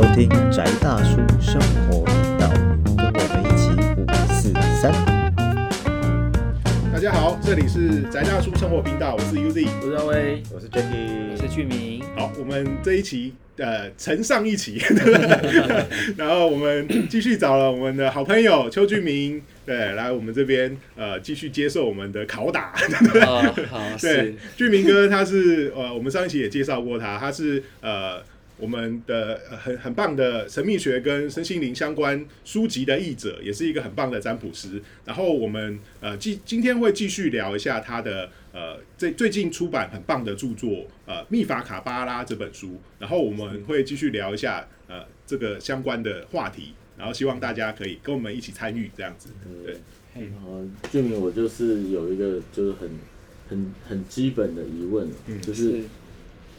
收听宅大叔生活频道，跟我们一起五四三。大家好，这里是宅大叔生活频道，我是 UZ。我是阿威，我是 Jacky，我是俊明。好，我们这一期呃承上一期，然后我们继续找了我们的好朋友邱俊明，对，来我们这边呃继续接受我们的拷打。哦，好，对，俊明哥他是呃，我们上一期也介绍过他，他是呃我们的、呃很很棒的神秘学跟身心灵相关书籍的译者，也是一个很棒的占卜师。然后我们呃今今天会继续聊一下他的呃最最近出版很棒的著作呃《密法卡巴拉》这本书，然后我们会继续聊一下呃这个相关的话题，然后希望大家可以跟我们一起参与这样子。对，嘿呃，俊明，我就是有一个就是很很很基本的疑问，嗯就是是，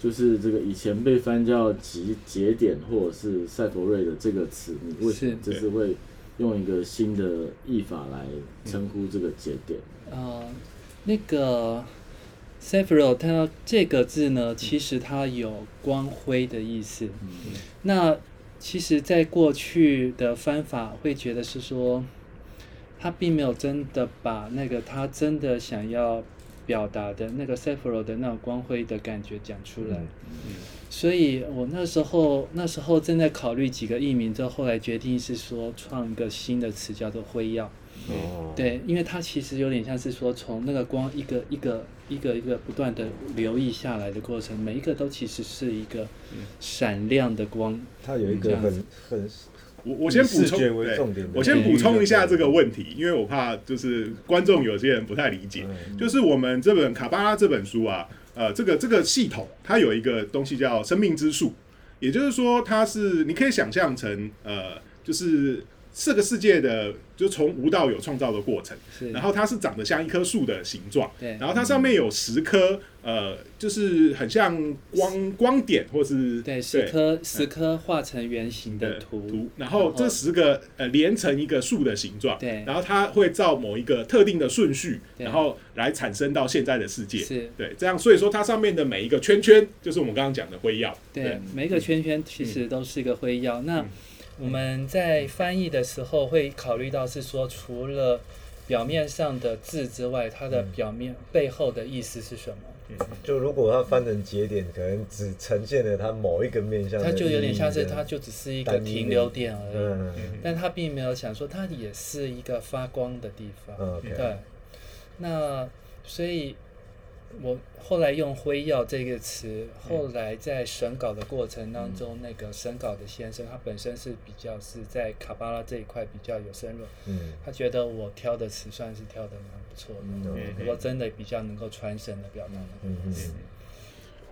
就是这个以前被翻叫节节点或者是赛佛瑞的这个词，你为什么是会用一个新的译法来称呼这个节点？呃，那个 Sephiro 它这个字呢，其实它有光辉的意思。那其实，在过去的翻法会觉得是说，他并没有真的把那个他真的想要表达的那个 Sephiro 的那种光辉的感觉讲出来。所以我那时候那时候正在考虑几个译名，之后后来决定是说创一个新的词叫做辉耀。哦，对，因为它其实有点像是说从那个光一个一个一个一个不断的流溢下来的过程，每一个都其实是一个闪亮的光。它有一个很很我我先补充，对我先补充一下这个问题，因为我怕就是观众有些人不太理解，嗯。就是我们这本卡巴拉这本书啊，呃，这个这个系统它有一个东西叫生命之树，也就是说它是你可以想象成呃，就是这个世界的就从无到有创造的过程，是，然后它是长得像一棵树的形状，对。然后它上面有十颗呃，就是很像光光点或是对十颗十颗画成圆形的图，图，然后这十个呃连成一个树的形状，对。然后它会照某一个特定的顺序，然后来产生到现在的世界，是。对，这样所以说它上面的每一个圈圈就是我们刚刚讲的辉耀，对，每一个圈圈其实都是一个辉耀。那嗯我们在翻译的时候会考虑到是说，除了表面上的字之外，它的表面背后的意思是什么？就如果它翻成节点，可能只呈现了它某一个面向的意义，它就有点像是它就只是一个停留点而已。嗯但它并没有想说，它也是一个发光的地方。对，那所以，我后来用“辉耀”这个词，后来在审稿的过程当中，那个审稿的先生，他本身是比较是在卡巴拉这一块比较有深入，嗯他觉得我挑的词算是挑的蛮不错的，嗯我真的比较能够传神的表达。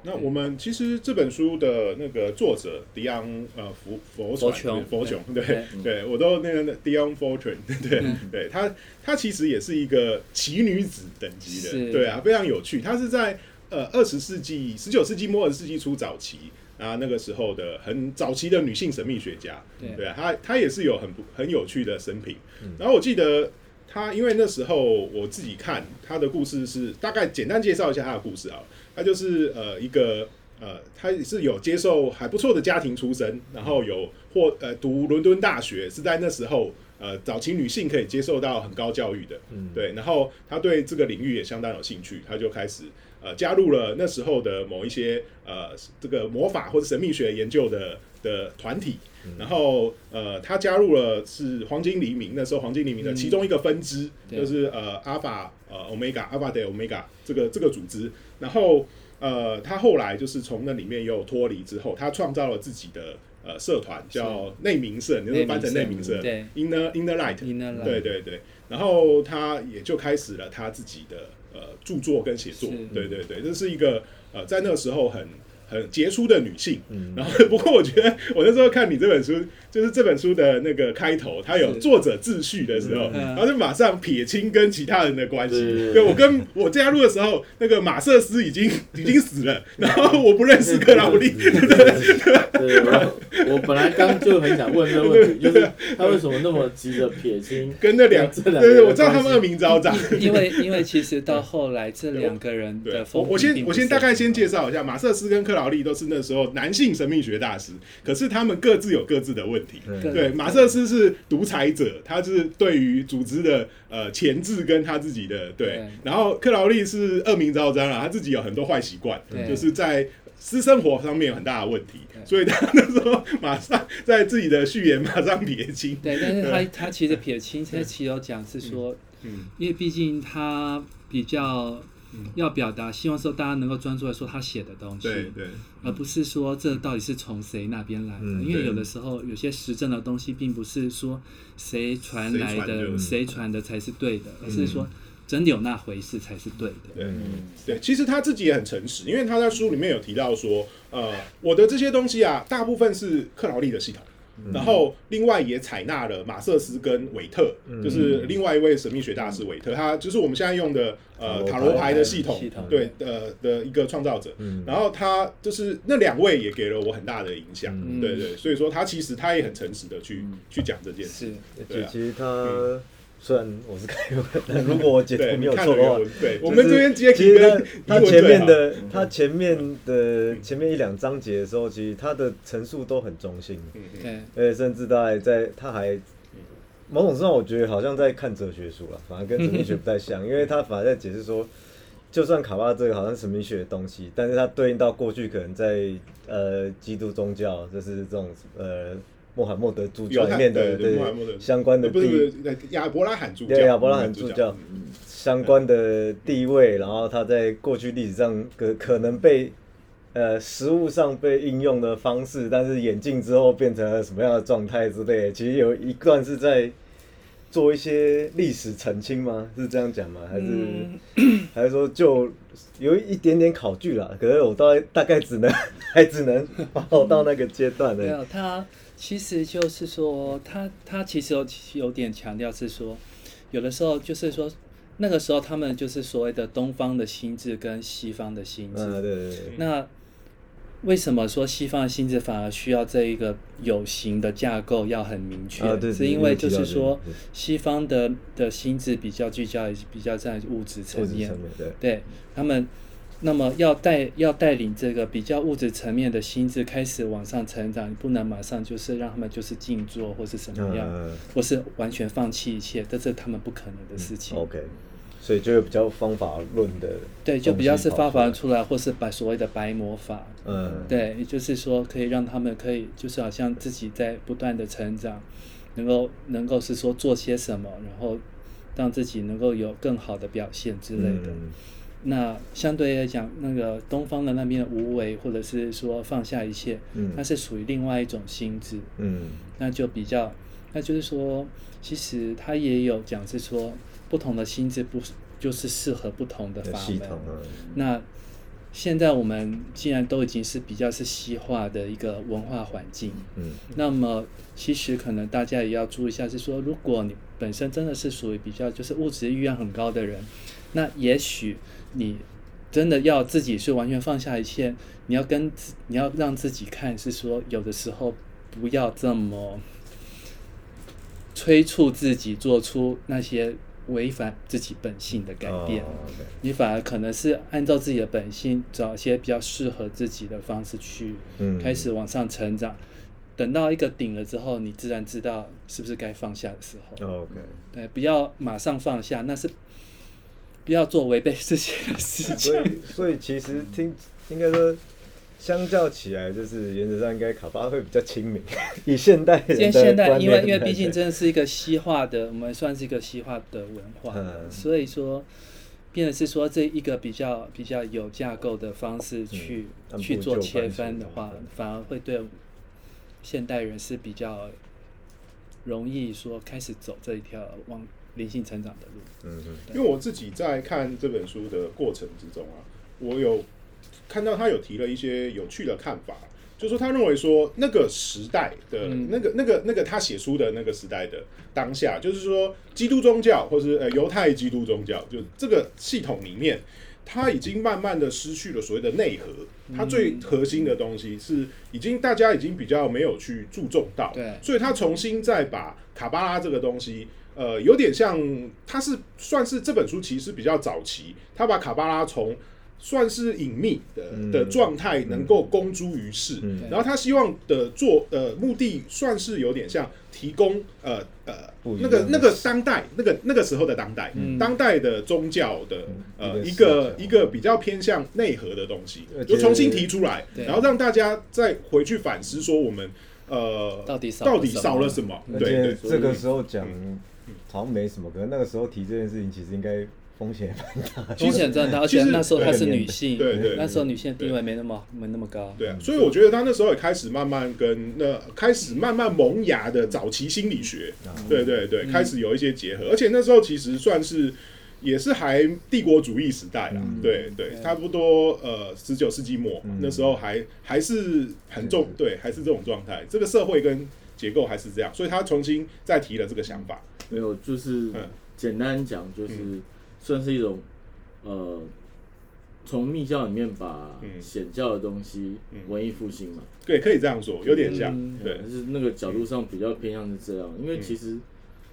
那我们其实这本书的那个作者迪昂呃佛佛琼佛琼，对对对，我都那个迪昂 Fortune，对对，他他其实也是一个奇女子等级的，是对啊，非常有趣。他是在呃二十世纪、十九世纪末、二十世纪初早期啊，那个时候的很早期的女性神秘学家，对对啊，她她也是有很不很有趣的生平。然后我记得他，因为那时候我自己看他的故事是大概简单介绍一下他的故事啊，他就是呃一个呃，他是有接受还不错的家庭出身，然后有获呃读伦敦大学，是在那时候呃早期女性可以接受到很高教育的，嗯对，然后他对这个领域也相当有兴趣，他就开始呃加入了那时候的某一些呃这个魔法或者神秘学研究的的团体，然后呃他加入了是黄金黎明，那时候黄金黎明的其中一个分支，对就是呃阿法呃 omega 阿法的 omega 这个这个组织，然后呃他后来就是从那里面又脱离之后，他创造了自己的。呃，社团叫内明社，你就翻成内明社对，Inner Inner Light 对对对，然后他也就开始了他自己的呃著作跟写作，对对对，这是一个呃在那个时候很很杰出的女性。嗯然后 不过我觉得我那时候看你这本书，就是这本书的那个开头，它有作者自序的时候，嗯然后就马上撇清跟其他人的关系。对对对对我跟我加入的时候，那个马瑟斯已经 已经死了，然后我不认识克劳利，对，我我本来刚就很想问这个问题，就是他为什么那么急着撇清跟那两这对对，两个人我知道他们关系恶名昭彰。因为因为其实到后来这两个人对的，我风我先我先大概先介绍一下，马瑟斯跟克劳劳力都是那时候男性神秘学大师，可是他们各自有各自的问题。嗯对，马瑟斯是独裁者，他是对于组织的呃前置跟他自己的对。对，然后克劳利是恶名昭彰啊，他自己有很多坏习惯，就是在私生活上面有很大的问题，所以他那时候马上在自己的序言马上撇清。对，但是他他其实撇清，他其实有讲是说，嗯。因为毕竟他比较要表达，希望说大家能够专注来说他写的东西，对对。而不是说这到底是从谁那边来的。嗯因为有的时候有些实证的东西，并不是说谁传来的的，谁传的才是对的，而是说真的有那回事才是对的。对。嗯。对，其实他自己也很诚实，因为他在书里面有提到说，呃，我的这些东西啊，大部分是克劳利的系统，然后另外也采纳了马瑟斯跟韦特，就是另外一位神秘学大师韦特，他就是我们现在用的呃塔塔罗牌的系统系统，对的的一个创造者。嗯。然后他就是那两位也给了我很大的影响，嗯。对对，所以说他其实他也很诚实的去去讲这件事，，对啊。其实他虽然我是开文，但如果我解对，读没有错的话对，我们这边接其实他他前面的嗯。他前面的前面一两章节的时候，其实他的陈述都很中性，嗯嗯。对，而且甚至他还在他还某种上，我觉得好像在看哲学书了，反而跟神秘学不太像，因为他反而在解释说，就算卡巴这个好像是神秘学的东西，但是它对应到过去可能在呃基督宗教，就是这种呃穆罕默德主教里面的对相关的地是亚伯拉罕主教，对亚伯拉罕主教嗯相关的地位，然后他在过去历史上可可能被呃实物上被应用的方式，但是演进之后变成了什么样的状态之类的，其实有一段是在做一些历史澄清吗？是这样讲吗？还是、嗯还是说就有一点点考据啦？可是我大概大概只能还只能报到那个阶段的。没有，他其实就是说，他他其实有有点强调是说，有的时候就是说，那个时候他们就是所谓的东方的心智跟西方的心智。嗯，对对对，那为什么说西方的心智反而需要这一个有形的架构要很明确？啊对对是因为就是说西方的的心智比较聚焦，比较在物质层面物质层。面对。对他们，那么要带要带领这个比较物质层面的心智开始往上成长，你不能马上就是让他们就是静坐或是什么样，嗯或是完全放弃一切，这是他们不可能的事情。OK，所以就有比较方法论的，对，就比较是方法法出来，或是把所谓的白魔法。嗯，对，也就是说可以让他们可以就是好像自己在不断的成长，能够能够是说做些什么，然后让自己能够有更好的表现之类的。嗯那相对来讲，那个东方的那边的无为，或者是说放下一切，嗯它是属于另外一种心智，嗯那就比较，那就是说，其实他也有讲是说，不同的心智不就是适合不同的的法门。那现在我们既然都已经是比较是西化的一个文化环境，嗯那么其实可能大家也要注意一下，是说如果你本身真的是属于比较就是物质欲望很高的人，那也许你真的要自己是完全放下一切，你要跟自你要让自己看是说有的时候不要这么催促自己做出那些违反自己本性的改变。你反而可能是按照自己的本性，找一些比较适合自己的方式去嗯开始往上成长。等到一个顶了之后，你自然知道是不是该放下的时候。哦 OK，对，不要马上放下，那是不要做违背自己的事情所。以所以其实听应该说。相较起来，就是原则上应该卡巴会比较亲民，以现代人因为现代，因为因为毕竟真的是一个西化的，我们算是一个西化的文化，嗯所以说，变的是说这一个比较比较有架构的方式去、去做切分的话，反而会对现代人是比较容易说开始走这一条往灵性成长的路。嗯嗯因为我自己在看这本书的过程之中啊，我有看到他有提了一些有趣的看法，就说他认为说那个时代的、嗯那个、那个、那个他写书的那个时代的当下，就是说基督宗教或是呃犹太基督宗教，就这个系统里面。他已经慢慢的失去了所谓的内核，它最核心的东西是已经大家已经比较没有去注重到，对所以他重新再把卡巴拉这个东西，呃，有点像，他是算是这本书其实比较早期，他把卡巴拉从算是隐秘的嗯。的状态能够公诸于世。嗯。然后他希望的做呃目的算是有点像提供呃呃那个那个当代那个那个时候的当代、嗯。当代的宗教的呃一一个一个比较偏向内核的东西就重新提出来，然后让大家再回去反思说我们呃到底少了到底什么少了什么？对对这个时候讲好像没什么，可能那个时候提这件事情，其实应该风险蛮大的。风险真的大，而且那时候她是女性，对对那时候女性地位没那么没那么高，对啊，所以我觉得她那时候也开始慢慢跟那开始慢慢萌芽的早期心理学，对对对，开始有一些结合，而且那时候其实算是也是还帝国主义时代啦，嗯。对对，对差不多呃十九世纪末嗯。那时候还还是很重，对，还是这种状态，这个社会跟结构还是这样，所以他重新再提了这个想法，没有，就是嗯。简单讲，就是算是一种呃，从密教里面把嗯。显教的东西嗯。文艺复兴嘛，对，可以这样说，有点像，嗯对，就是那个角度上比较偏向是这样，因为嗯。其实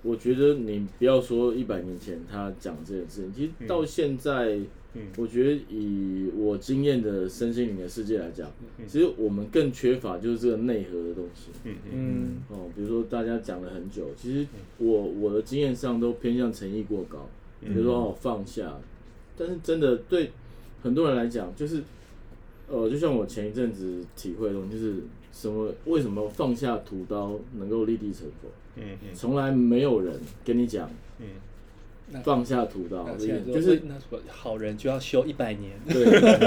我觉得你不要说一百年前他讲这件事情，其实到现在，嗯。我觉得以我经验的身心灵的世界来讲，嗯。其实我们更缺乏就是这个内核的东西。嗯嗯。嗯。哦，比如说大家讲了很久，其实我我的经验上都偏向诚意过高，比如说哦放下，但是真的对很多人来讲，就是呃，就像我前一阵子体会的东西，就是什么为什么放下屠刀能够立地成佛，嗯嗯。从来没有人跟你讲嗯放下屠刀就是那说好人就要修一百年，对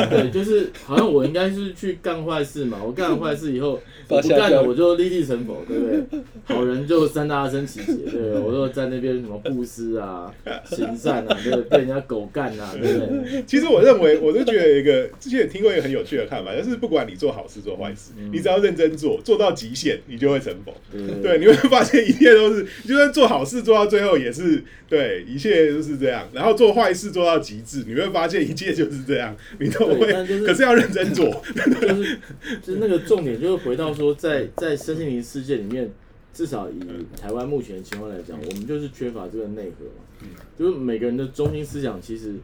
对，就是好像我应该是去干坏事嘛，我干了坏事以后，我不干了我就立地成佛，对不对？好人就三大阿僧祇劫，对？我就在那边什么布施啊、行善啊，对？被人家狗干啊，对不对？其实我认为，我就觉得一个之前也听过一个很有趣的看法，就是不管你做好事做坏事，嗯你只要认真做，做到极限，你就会成佛。对，你会发现一切都是，就算做好事做到最后也是对，一切都是这样。然后做坏事做到极致，你会发现一切就是这样，你都会可是要认真做。就是就是那个重点，就是回到说在，在身心灵世界里面，至少以台湾目前的情况来讲，我们就是缺乏这个内核嘛。就是每个人的中心思想，其实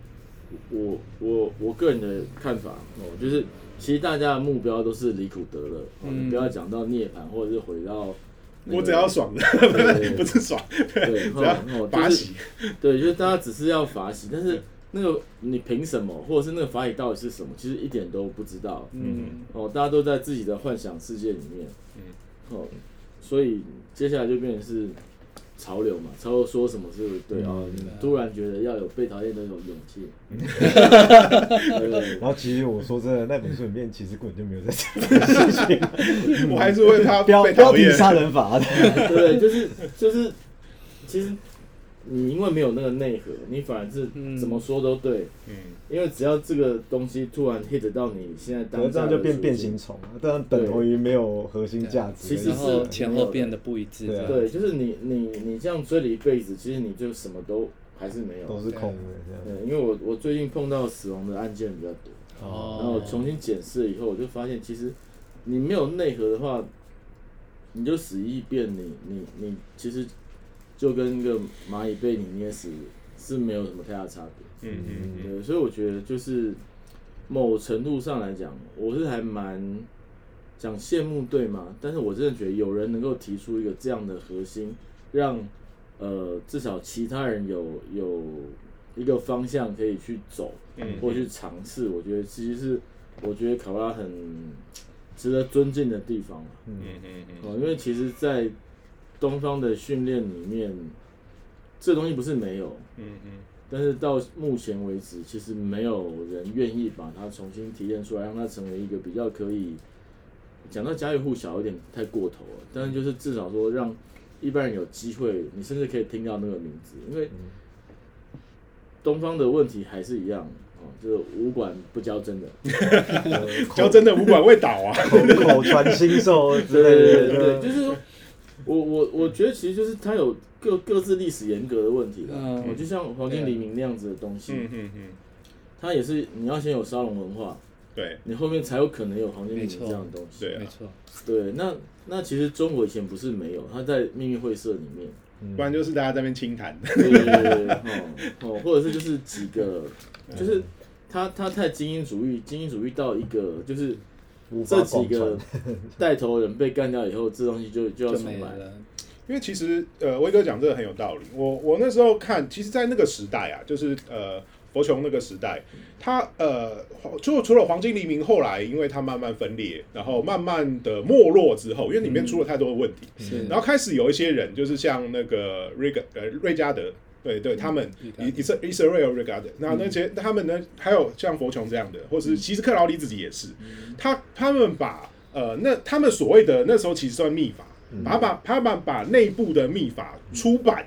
我我我个人的看法哦，就是其实大家的目标都是离苦得乐你不要讲到涅槃，或者是回到、那个我只要爽的，不是爽，对，只要法喜。对，就是大家只是要法喜，但是那个你凭什么，或者是那个法喜到底是什么，其实一点都不知道。嗯哦，大家都在自己的幻想世界里面，嗯哦，所以接下来就变成是潮流嘛，潮流说什么是对嗯哦，你突然觉得要有被讨厌的那种勇气，对对然后其实我说真的，那本书里面其实根本就没有在讲这件事情，我还是会怕标标题被讨厌。杀人法的。对，就是就是，其实你因为没有那个内核，你反而是嗯。怎么说都对，嗯，因为只要这个东西突然 hit 到你现在当下这样就变变形虫了，这样等同于没有核心价值。其实是前后变得不一致，对就是你你你这样追了一辈子，其实你就什么都还是没有。都是空的这样。对，因为我我最近碰到死亡的案件比较多，哦，然后我重新检视了以后，我就发现其实你没有内核的话，你就死一遍，你你你其实就跟一个蚂蚁被你捏死是没有什么太大差别。嗯嗯嗯对，所以我觉得就是某程度上来讲，我是还蛮讲羡慕对吗？但是我真的觉得有人能够提出一个这样的核心，让呃至少其他人有有一个方向可以去走，嗯或去尝试，我觉得其实是我觉得考拉很值得尊敬的地方啊嗯嗯嗯哦，因为其实，在东方的训练里面，这东西不是没有，嗯嗯。但是到目前为止，其实没有人愿意把它重新提炼出来，让它成为一个比较可以讲到家喻户晓有点太过头了，但是就是至少说让一般人有机会，你甚至可以听到那个名字，因为东方的问题还是一样哦，就是武馆不教真的，嗯，教真的武馆会倒啊。口口传心授之对类对对的，对，就是说，我我我觉得其实就是它有各各自历史严格的问题啦。嗯。哦，就像黄金黎明那样子的东西，嗯嗯嗯，它也是你要先有沙龙文化，对。你后面才有可能有黄金黎明这样的东西。对啊没，错，对，那那其实中国以前不是没有，它在秘密会社里面，不然就是大家在那边清谈。对对对对，哦哦，或者是就是几个，就是他他太精英主义，精英主义到一个就是这几个 带头人被干掉以后，这东西就就没重来。了。因为其实呃，威哥讲这个很有道理。我我那时候看，其实，在那个时代啊，就是呃佛琼那个时代，他呃除除了黄金黎明，后来因为它慢慢分裂，然后慢慢的没落之后，因为里面出了太多的问题，是，然后开始有一些人，就是像那个瑞格呃瑞加德。对对，他们以以色以色列 regard，那那些他们呢，还有像佛琼这样的，或是其实克劳利自己也是，他他们把呃那他们所谓的那时候其实算秘法，把他把他们把内部的秘法出版，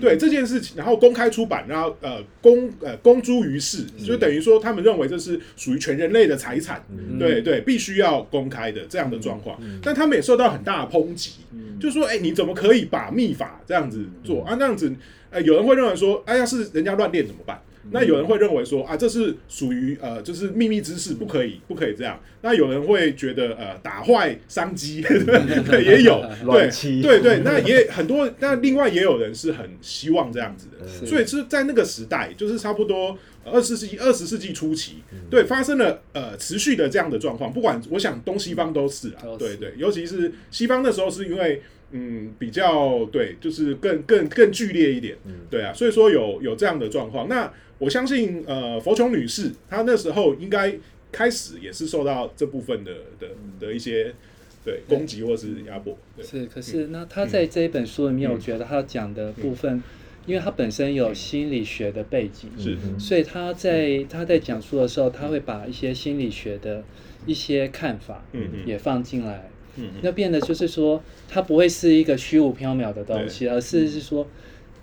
对这件事情，然后公开出版，然后呃公呃公诸于世，就等于说他们认为这是属于全人类的财产，对对，必须要公开的这样的状况，但他们也受到很大的抨击，就说哎、你怎么可以把秘法这样子做？啊？那样子，呃，有人会认为说，哎、要是人家乱练怎么办？那有人会认为说啊，这是属于呃，就是秘密知识，不可以，不可以这样。那有人会觉得呃，打坏商机，对，也有，对对对。那也很多，那另外也有人是很希望这样子的，所以是在那个时代，就是差不多二十世纪二十世纪初期，对，发生了呃持续的这样的状况。不管我想东西方都是啊对对，尤其是西方那时候是因为。嗯，比较对，就是更更更剧烈一点，对啊，所以说有有这样的状况。那我相信，呃，佛琼女士她那时候应该开始也是受到这部分的的的一些对攻击或是压迫，对，是，可是那她在这一本书里面，嗯。我觉得她讲的部分，因为他本身有心理学的背景，是。所以他在他在讲述的时候，他会把一些心理学的一些看法嗯嗯。也放进来，嗯。那变得就是说，它不会是一个虚无缥缈的东西，而是是说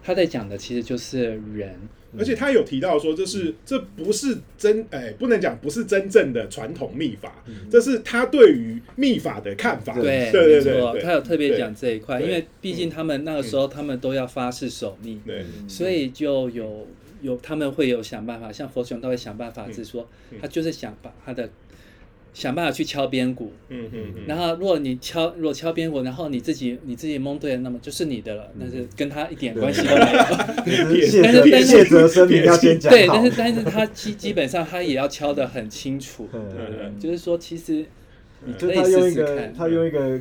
他在讲的其实就是人，而且他有提到说，这是这不是真哎，不能讲不是真正的传统秘法，这是他对于秘法的看法。对，对对他有特别讲这一块，因为毕竟他们那个时候他们都要发誓守密，对。所以就有有他们会有想办法，像佛雄他会想办法，是说嗯。他就是想把他的想办法去敲边鼓，嗯嗯嗯，然后如果你敲如果敲边鼓，然后你自己你自己蒙对了，那么就是你的了，但是跟他一点关系都没有。但是 但是谢哲声明要先讲对，但是但是他基基本上他也要敲得很清楚，对对就是说其实你就可以是他用一个试试看，他用一个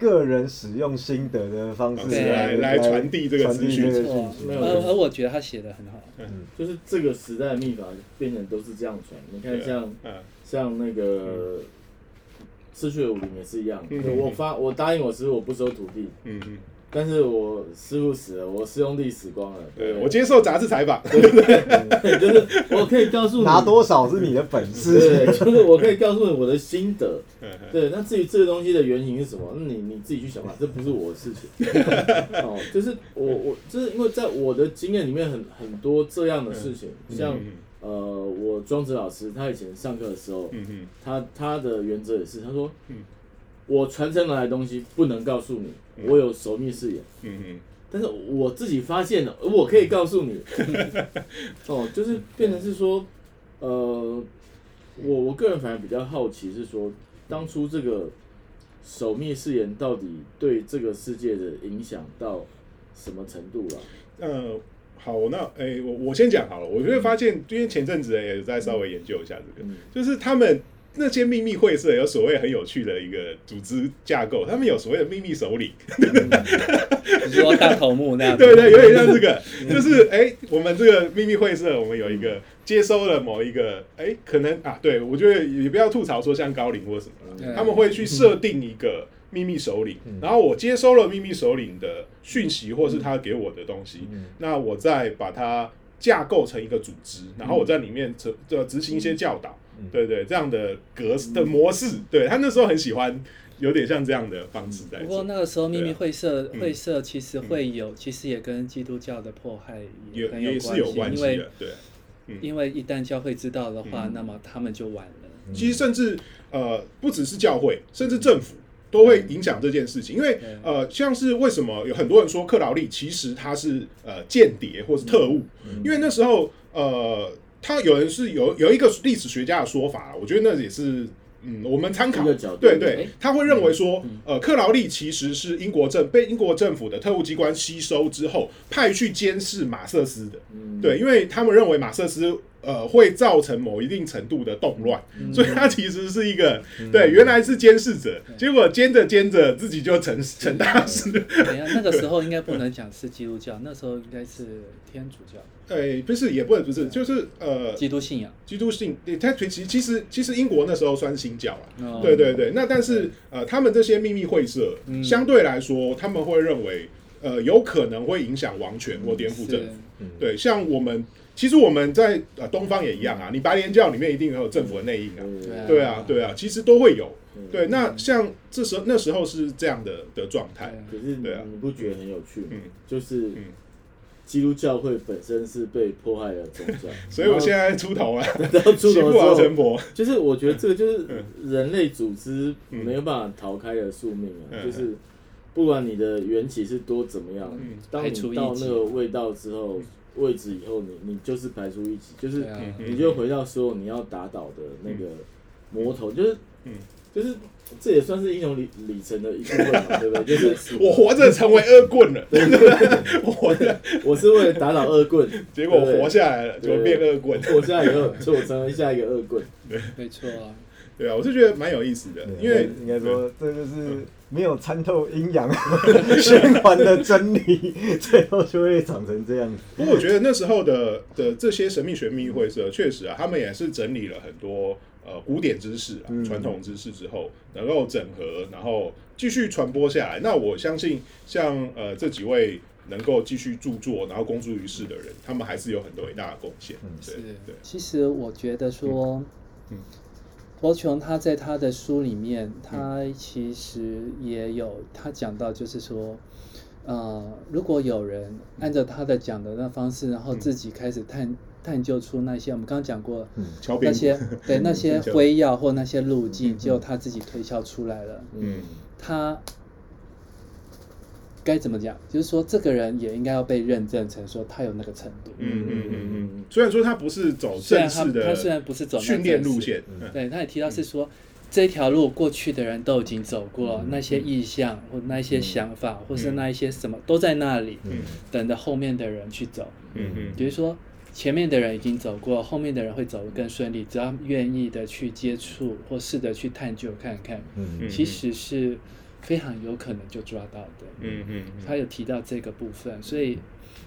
个人使用心得的方式对来来传递这个资讯。而而我觉得他写的很好，嗯。就是这个时代的秘法变成都是这样传。你看像嗯像那个失去的武林也是一样，嗯。我发我答应我师傅我不收徒弟，嗯。嗯，但是我师傅死了，我师兄弟死光了，对对。我接受杂志采访，对，就是我可以告诉你。拿多少是你的本事。对，就是我可以告诉你我的心得。对，那至于这个东西的原型是什么，那你你自己去想吧，这不是我的事情。哦，就是我我就是因为在我的经验里面很很多这样的事情，像嗯呃，我庄子老师他以前上课的时候，他他的原则也是，他说，嗯我传承来的东西不能告诉你，我有守密誓言。嗯嗯。但是我自己发现了，我可以告诉你，哦，就是变成是说，呃，我我个人反而比较好奇是说，当初这个守密誓言到底对这个世界的影响到什么程度了？呃，好，那诶、我我先讲好了。我就会发现，因为前阵子也在稍微研究一下这个，嗯。就是他们那些秘密会社有所谓很有趣的一个组织架构，他们有所谓的秘密首领，你说大头目那样子，对对，有点像这个，就是诶、我们这个秘密会社，我们有一个接收了某一个，哎、可能啊，对我觉得也不要吐槽说像高龄或什么，嗯。他们会去设定一个秘密首领，然后我接收了秘密首领的讯息或是他给我的东西，那我再把它架构成一个组织，然后我在里面执呃执行一些教导，对对，这样的格式的模式，对他那时候很喜欢，有点像这样的方式在不过，那个时候秘密会社嗯。会社其实会有，其实也跟基督教的迫害也很有关系，因为对。因为一旦教会知道的话，嗯。那么他们就完了。其实甚至呃，不只是教会，甚至政府都会影响这件事情。因为呃，像是为什么有很多人说克劳利其实他是呃间谍或是特务，因为那时候呃，他有人是有有一个历史学家的说法，我觉得那也是。嗯，我们参考。对对。诶，他会认为说，呃，克劳利其实是英国政被英国政府的特务机关吸收之后，派去监视马瑟斯的。嗯，对，因为他们认为马瑟斯呃会造成某一定程度的动乱，嗯所以他其实是一个对原来是监视者，结果监着监着自己就成成大事。等一下，那个时候应该不能讲是基督教，那时候应该是天主教，哎，不是，也不能不是，就是呃，基督信仰。基督信，对他其实其实其实英国那时候算新教啊，哦对对对。那但是呃，他们这些秘密会社嗯相对来说，他们会认为呃有可能会影响王权或颠覆政府。是对，像我们其实我们在呃东方也一样啊，你白莲教里面一定会有政府的内应啊，对啊。对啊对啊，其实都会有。嗯。对，那像这时候那时候是这样的的状态，可是你对啊。你不觉得很有趣吗？嗯。就是嗯。基督教会本身是被迫害的宗教，所以我现在出头了，然后出头之后陈伯，就是我觉得这个就是嗯人类组织没有办法逃开的宿命啊，嗯。就是不管你的缘起是多怎么样，嗯。当你到那个味道之后，位置以后，你你就是排除异己，就是你就回到所有你要打倒的那个魔头，就是嗯。就是这也算是英雄里里程的一部分嘛，对不对？就是我活着成为恶棍了，对不对我活着，我是为了打倒恶棍，结果我活下来了，就变恶棍。活下来以后，就我成为下一个恶棍。对没错啊。对啊，我就觉得蛮有意思的，因为应该说这就是没有参透阴阳 循环的真理，最后就会长成这样子。不过我觉得那时候的的这些神秘学秘密会社，确实啊，他们也是整理了很多呃古典知识啊、嗯传统知识之后，能够整合，然后继续传播下来。那我相信，像呃这几位能够继续著作，然后公诸于世的人，他们还是有很多伟大的贡献。对是对，其实我觉得说，嗯罗琼他在他的书里面，他其实也有他讲到，就是说，呃，如果有人按照他的讲的那方式，然后自己开始探探究出那些我们刚刚讲过那些对那些灰药或那些路径，就他自己推敲出来了，嗯他该怎么讲？就是说，这个人也应该要被认证成说他有那个程度。嗯嗯嗯嗯。虽然说他不是走虽然他正式的，他虽然不是走那训练路线，嗯对，他也提到是说，这条路过去的人都已经走过，那些意向或那一些想法，或是那一些什么都在那里，嗯等着后面的人去走。嗯嗯比如说，前面的人已经走过，后面的人会走得更顺利，只要愿意的去接触或试着去探究看看，嗯其实是非常有可能就抓到的。嗯嗯。他有提到这个部分，所以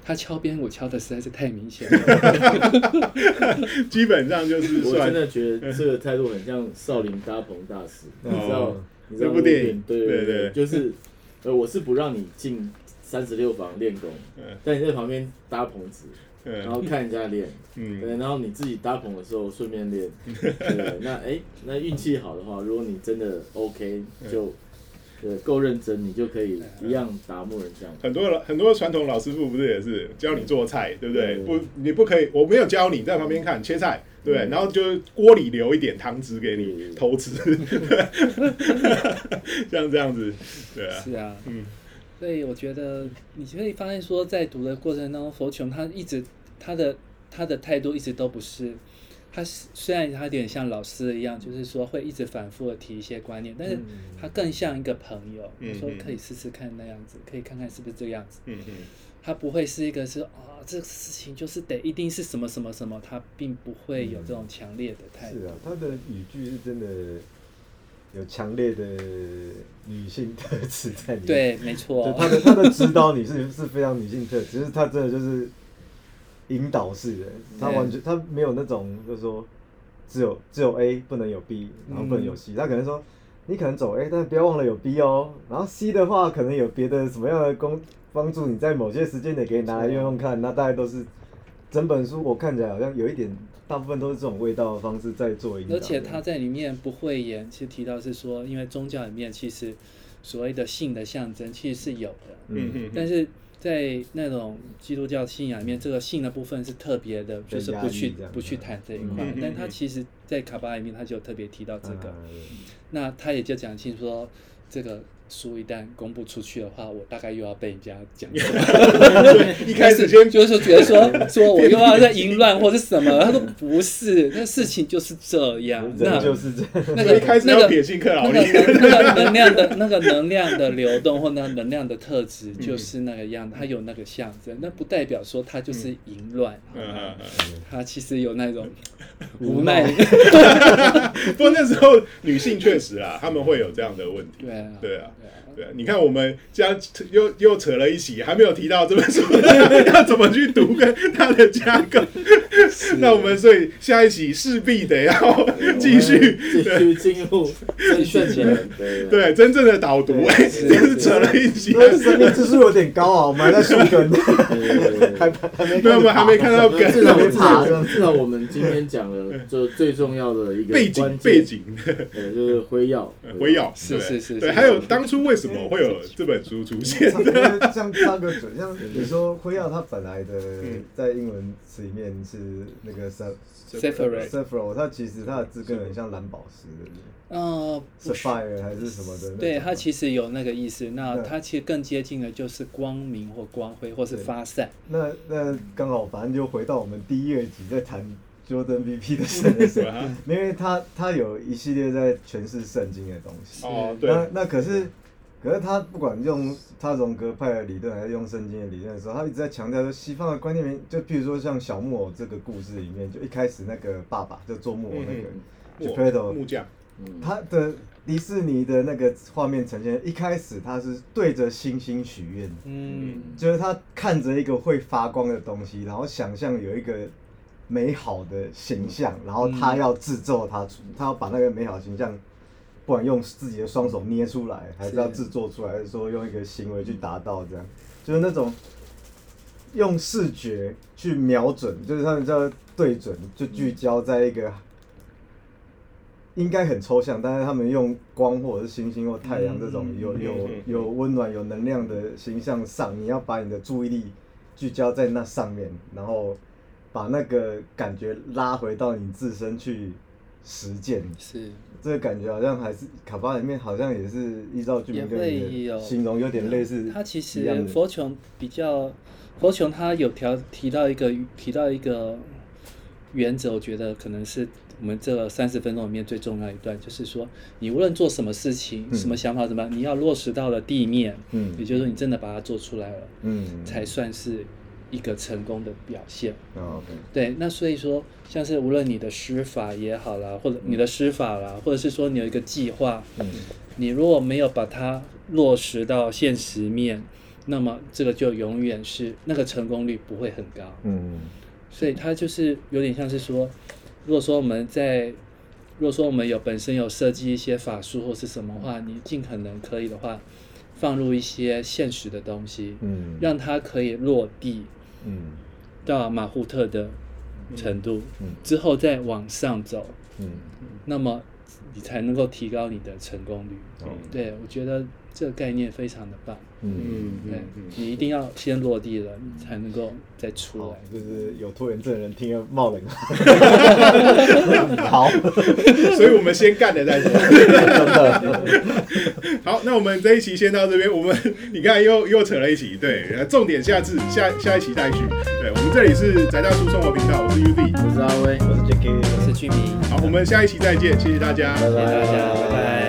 他敲边鼓敲的实在是太明显了。基本上就是我真的觉得这个态度很像少林搭棚大师，你知道哦？你知道这部电影对对对对，就是呃，我是不让你进三十六房练功嗯，但你在旁边搭棚子，然嗯后看人家练，嗯对，然后你自己搭棚的时候顺便练，对，那哎，那运气好的话，如果你真的 OK，就对够认真，你就可以一样达木人这样。很多老很多传统老师傅不是也是教你做菜，对不对？不，你不可以，我没有教你，在旁边看切菜，对不对？嗯。然后就锅里留一点汤汁给你偷吃，像这样子，对啊，是啊，嗯。所以我觉得你可以发现说，在读的过程当中，佛琼他一直他的他的态度一直都不是，他是虽然他有点像老师一样，就是说会一直反复的提一些观念，但是他更像一个朋友，嗯嗯说可以试试看那样子，可以看看是不是这个样子。嗯嗯他不会是一个是啊，这个事情就是得一定是什么什么什么，他并不会有这种强烈的态度。是啊，他的语句是真的有强烈的女性特质在里面。对，没错。他的他的指导你是是非常女性特质，只是他真的就是引导式的，他完全他没有那种就是说只有只有 A 不能有 B，然后不能有 C，、他可能说你可能走 A，但是不要忘了有 B 哦，然后 C 的话可能有别的什么样的工帮助你在某些时间点可以拿来用用看，那大概都是整本书我看起来好像有一点，大部分都是这种味道的方式在做引导。而且他在里面不讳言，其实提到是说，因为宗教里面其实所谓的性的象征其实是有的，嗯嗯，但是在那种基督教信仰里面，这个性的部分是特别的，就是不去不去谈这一块。但他嗯其实，在卡巴里面他就特别提到这个，啊那他也就讲清楚说，这个书一旦公布出去的话，我大概又要被人家讲。一开始先 就是说觉得说说我又要在淫乱或者什么，他说不是，那事情就是这样。那就是这样。那个一开始那个要撇清克劳那力个能那个能量的那个能量的流动或那能量的特质就是那个样子，它有那个象征，那不代表说它就是淫乱，嗯嗯嗯它其实有那种无奈。不过那时候女性确实啊，她们会有这样的问题。对啊，对啊，对啊对啊，你看我们这样又又扯了一起，还没有提到这本书 要怎么去读跟它的架构。那我们所以下一期势必得要 继续继续进入真正的对对真正的导读，哎，是真是扯了一起。因为生命指数有点高啊，我们还在树根，对对对。还还没没有，我们还没看到根，至少没至爬少至少我们今天讲了就最重要的一个背景背，景。呃，就是辉耀，回咬是是是对还有当初为什么会有这本书出现？像插个嘴，像你说辉耀，它本来的在英文词里面是那个 Separate Sephro，它其实它的字根很像蓝宝石的嗯。，Sapphire 还是什么的。对，它其实有那个意思。那它其实更接近的就是光明或光辉，或是发散。那那刚好，反正就回到我们第一二集在谈 Jordan BP 的神的时候，啊因为他他有一系列在诠释圣经的东西。哦，对，那那可是，可是他不管用他荣格派的理论，还是用圣经的理论的时候，他一直在强调说西方的观念里面，就譬如说像小木偶这个故事里面，就一开始那个爸爸就做木偶那个木 Geppetto，木匠，嗯，他的迪士尼的那个画面呈现，一开始他是对着星星许愿，嗯，就是他看着一个会发光的东西，然后想象有一个美好的形象，然后他要制作他，他要把那个美好形象，不管用自己的双手捏出来，还是要制作出来，还是说用一个行为去达到这样，就是那种用视觉去瞄准，就是他们叫对准，就聚焦在一个。应该很抽象，但是他们用光或者是星星或太阳这种有有有温暖、有能量的形象上，你要把你的注意力聚焦在那上面，然后把那个感觉拉回到你自身去实践。是。这个感觉好像还是卡巴里面好像也是依照居民有的形容有点类似。他其实佛琼比较，佛琼他有条提到一个提到一个原则，我觉得可能是我们这三十分钟里面最重要一段，就是说你无论做什么事情、嗯什么想法、怎么样，你要落实到了地面，嗯也就是说你真的把它做出来了，嗯才算是一个成功的表现。对，那所以说，像是无论你的施法也好啦，或者你的施法啦，或者是说你有一个计划，嗯。你如果没有把它落实到现实面，那么这个就永远是那个成功率不会很高。嗯所以它就是有点像是说，如果说我们在，如果说我们有本身有设计一些法术或是什么话，你尽可能可以的话，放入一些现实的东西，嗯。让它可以落地嗯。到马虎特的程度，嗯。之后再往上走，嗯。那么你才能够提高你的成功率。哦。对，我觉得这个概念非常的棒。嗯。嗯对嗯，你一定要先落地了，你才能够再出好来。，就是有拖延症的人听了冒冷汗。好，嗯，所以我们先干了再说。好，那我们这一期先到这边。我们你看又又扯了一期，对，呃重点下次下下一期再续。对，我们这里是宅大叔生活频道，我是 UZ。我是阿威。我是 Jacky，我是居民，好，我们下一期再见，谢谢大家，拜谢谢大家，拜拜。